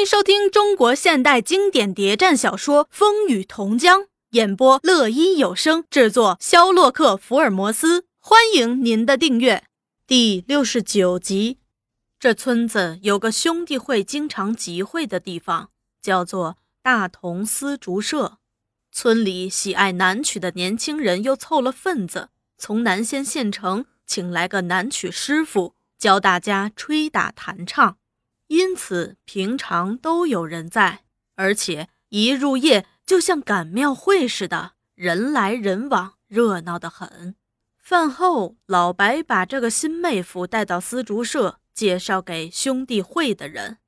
迎收听中国现代经典谍战小说《风雨同江》，演播乐一有声，制作肖洛克福尔摩斯。欢迎您的订阅。第六十九集，这村子有个兄弟会经常集会的地方，叫做大同丝竹社。村里喜爱南曲的年轻人又凑了份子，从南仙县城请来个南曲师傅，教大家吹打弹唱。因此，平常都有人在，而且一入夜就像赶庙会似的，人来人往，热闹得很。饭后，老白把这个新妹夫带到丝竹社，介绍给兄弟会的人。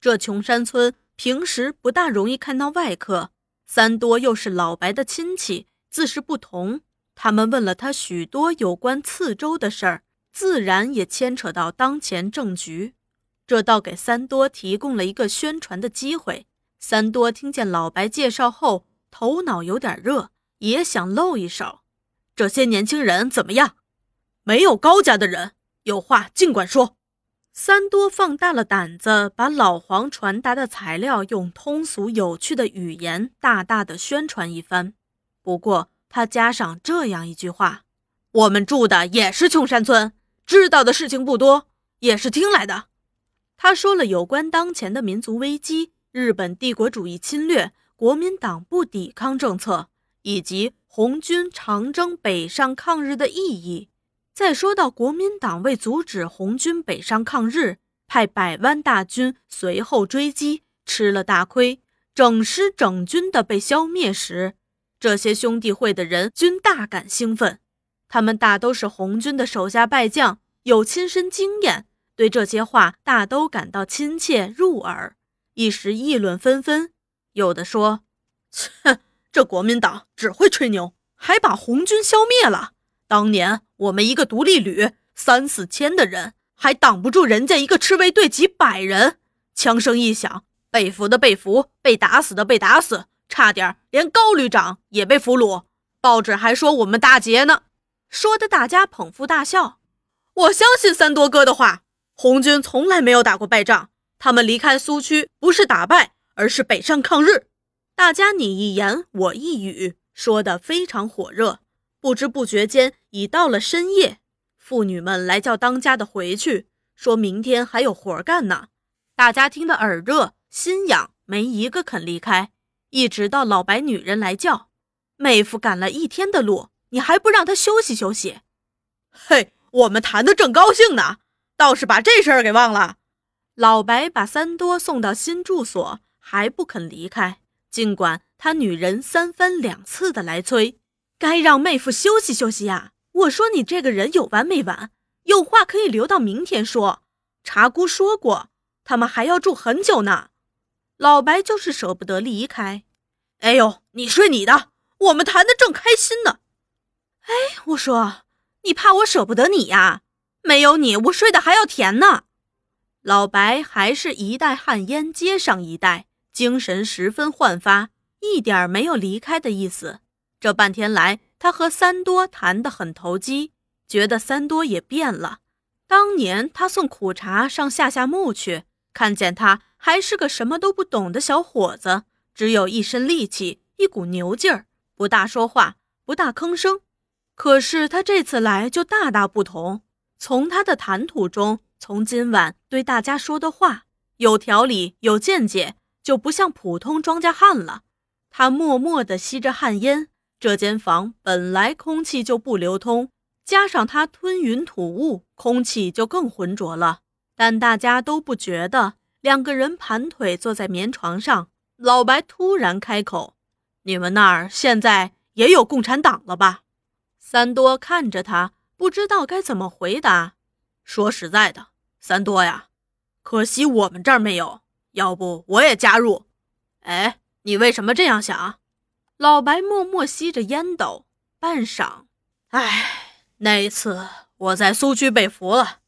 这穷山村平时不大容易看到外客，三多又是老白的亲戚，自是不同。他们问了他许多有关次州的事儿，自然也牵扯到当前政局。这倒给三多提供了一个宣传的机会。三多听见老白介绍后，头脑有点热，也想露一手。这些年轻人怎么样？没有高家的人，有话尽管说。三多放大了胆子，把老黄传达的材料用通俗有趣的语言大大的宣传一番。不过他加上这样一句话：“我们住的也是穷山村，知道的事情不多，也是听来的。”他说了有关当前的民族危机、日本帝国主义侵略、国民党不抵抗政策，以及红军长征北上抗日的意义。再说到国民党为阻止红军北上抗日，派百万大军随后追击，吃了大亏，整师整军的被消灭时，这些兄弟会的人均大感兴奋。他们大都是红军的手下败将，有亲身经验。对这些话大都感到亲切入耳，一时议论纷纷。有的说：“切，这国民党只会吹牛，还把红军消灭了。当年我们一个独立旅三四千的人，还挡不住人家一个赤卫队几百人。枪声一响，被俘的被俘，被打死的被打死，差点连高旅长也被俘虏。报纸还说我们大捷呢，说的大家捧腹大笑。我相信三多哥的话。”红军从来没有打过败仗，他们离开苏区不是打败，而是北上抗日。大家你一言我一语，说得非常火热。不知不觉间已到了深夜，妇女们来叫当家的回去，说明天还有活干呢。大家听得耳热心痒，没一个肯离开，一直到老白女人来叫，妹夫赶了一天的路，你还不让他休息休息？嘿，我们谈得正高兴呢。倒是把这事儿给忘了。老白把三多送到新住所，还不肯离开。尽管他女人三番两次的来催，该让妹夫休息休息呀。我说你这个人有完没完？有话可以留到明天说。茶姑说过，他们还要住很久呢。老白就是舍不得离开。哎呦，你睡你的，我们谈的正开心呢。哎，我说，你怕我舍不得你呀？没有你，我睡得还要甜呢。老白还是一袋旱烟接上一袋，精神十分焕发，一点没有离开的意思。这半天来，他和三多谈得很投机，觉得三多也变了。当年他送苦茶上下下墓去，看见他还是个什么都不懂的小伙子，只有一身力气，一股牛劲儿，不大说话，不大吭声。可是他这次来就大大不同。从他的谈吐中，从今晚对大家说的话，有条理有见解，就不像普通庄稼汉了。他默默地吸着旱烟，这间房本来空气就不流通，加上他吞云吐雾，空气就更浑浊了。但大家都不觉得。两个人盘腿坐在棉床上，老白突然开口：“你们那儿现在也有共产党了吧？”三多看着他。不知道该怎么回答。说实在的，三多呀，可惜我们这儿没有。要不我也加入？哎，你为什么这样想？老白默默吸着烟斗，半晌，哎，那一次我在苏区被俘了，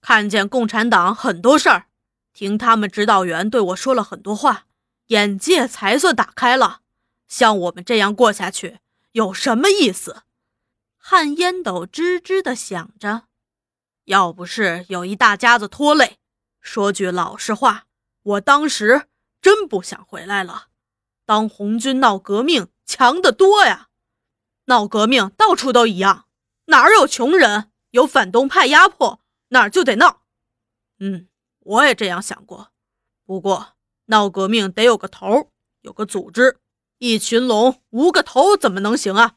看见共产党很多事儿，听他们指导员对我说了很多话，眼界才算打开了。像我们这样过下去有什么意思？旱烟斗吱吱地响着，要不是有一大家子拖累，说句老实话，我当时真不想回来了。当红军闹革命强得多呀！闹革命到处都一样，哪儿有穷人，有反动派压迫，哪儿就得闹。嗯，我也这样想过。不过闹革命得有个头，有个组织。一群龙无个头怎么能行啊？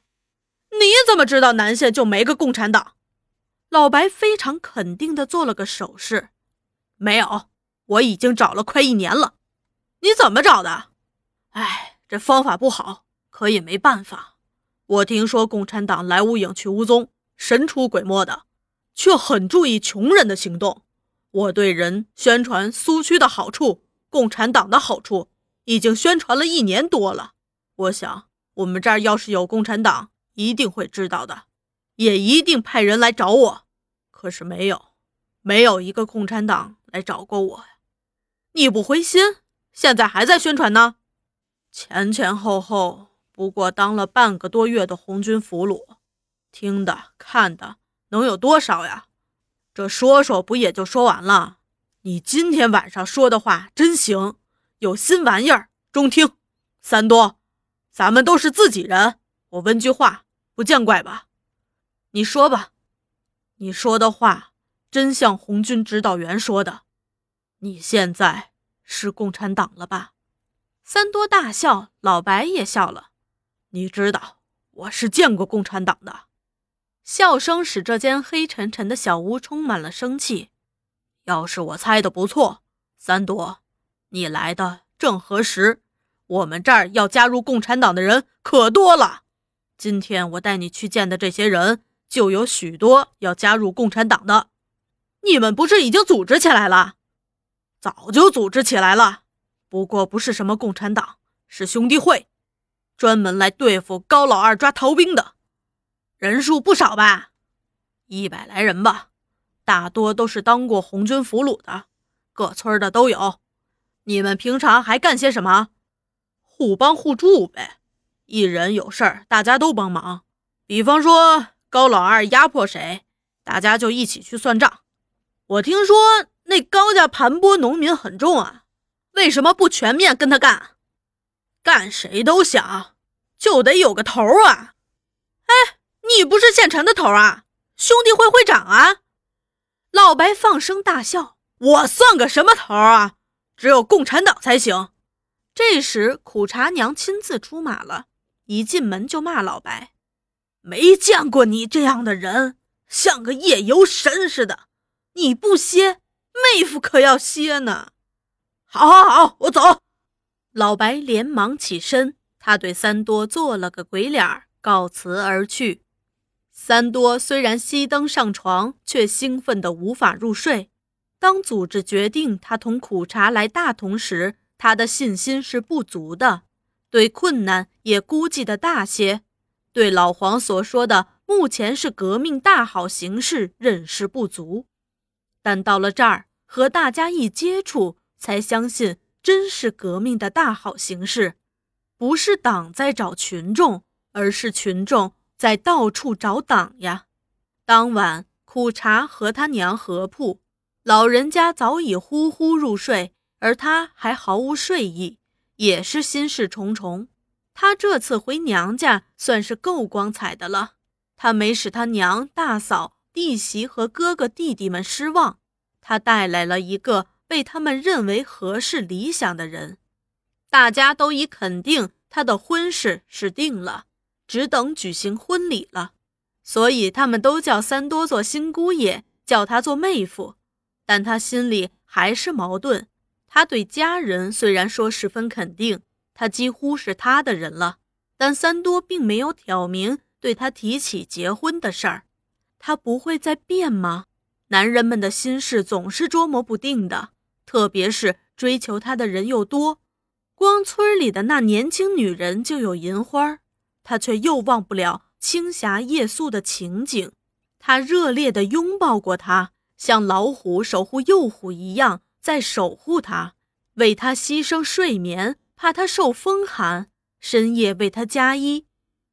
你怎么知道南县就没个共产党？老白非常肯定地做了个手势。没有，我已经找了快一年了。你怎么找的？哎，这方法不好，可也没办法。我听说共产党来无影去无踪，神出鬼没的，却很注意穷人的行动。我对人宣传苏区的好处，共产党的好处，已经宣传了一年多了。我想，我们这儿要是有共产党，一定会知道的，也一定派人来找我。可是没有，没有一个共产党来找过我呀。你不灰心？现在还在宣传呢？前前后后不过当了半个多月的红军俘虏，听的看的能有多少呀？这说说不也就说完了？你今天晚上说的话真行，有新玩意儿，中听。三多，咱们都是自己人，我问句话，不见怪吧？你说吧。你说的话真像红军指导员说的，你现在是共产党了吧？三多大笑，老白也笑了。你知道我是见过共产党的。笑声使这间黑沉沉的小屋充满了生气。要是我猜的不错，三多，你来的正合时。我们这儿要加入共产党的人可多了。今天我带你去见的这些人，就有许多要加入共产党的。你们不是已经组织起来了？早就组织起来了。不过不是什么共产党，是兄弟会，专门来对付高老二抓逃兵的，人数不少吧？一百来人吧，大多都是当过红军俘虏的，各村的都有。你们平常还干些什么？互帮互助呗，一人有事儿，大家都帮忙。比方说高老二压迫谁，大家就一起去算账。我听说那高家盘剥农民很重啊。为什么不全面跟他干？干谁都想，就得有个头啊！哎，你不是县城的头啊，兄弟会会长啊！老白放声大笑：“我算个什么头啊？只有共产党才行。”这时苦茶娘亲自出马了，一进门就骂老白：“没见过你这样的人，像个夜游神似的！你不歇，妹夫可要歇呢。”好，好，好，我走。老白连忙起身，他对三多做了个鬼脸，告辞而去。三多虽然熄灯上床，却兴奋得无法入睡。当组织决定他同苦茶来大同时，他的信心是不足的，对困难也估计的大些，对老黄所说的目前是革命大好形势认识不足。但到了这儿，和大家一接触。才相信真是革命的大好形势，不是党在找群众，而是群众在到处找党呀。当晚，苦茶和他娘合铺，老人家早已呼呼入睡，而他还毫无睡意，也是心事重重。他这次回娘家算是够光彩的了，他没使他娘、大嫂、弟媳和哥哥弟弟们失望，他带来了一个。被他们认为合适理想的人，大家都已肯定他的婚事是定了，只等举行婚礼了。所以他们都叫三多做新姑爷，叫他做妹夫。但他心里还是矛盾。他对家人虽然说十分肯定，他几乎是他的人了，但三多并没有挑明对他提起结婚的事儿。他不会再变吗？男人们的心事总是捉摸不定的。特别是追求他的人又多，光村里的那年轻女人就有银花，他却又忘不了青霞夜宿的情景。他热烈地拥抱过她，像老虎守护幼虎一样在守护她，为她牺牲睡眠，怕她受风寒，深夜为她加衣，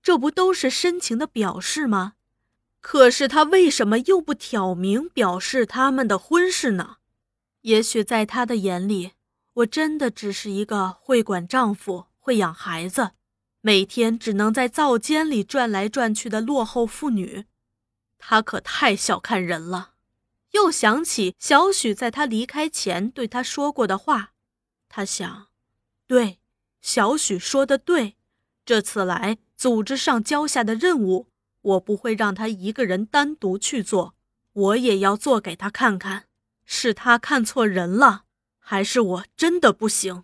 这不都是深情的表示吗？可是他为什么又不挑明表示他们的婚事呢？也许在他的眼里，我真的只是一个会管丈夫、会养孩子，每天只能在灶间里转来转去的落后妇女。他可太小看人了。又想起小许在他离开前对他说过的话，他想，对，小许说的对，这次来组织上交下的任务，我不会让他一个人单独去做，我也要做给他看看，是他看错人了，还是我真的不行。